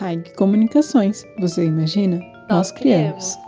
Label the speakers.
Speaker 1: Haig Comunicações, você imagina? Nós, criamos.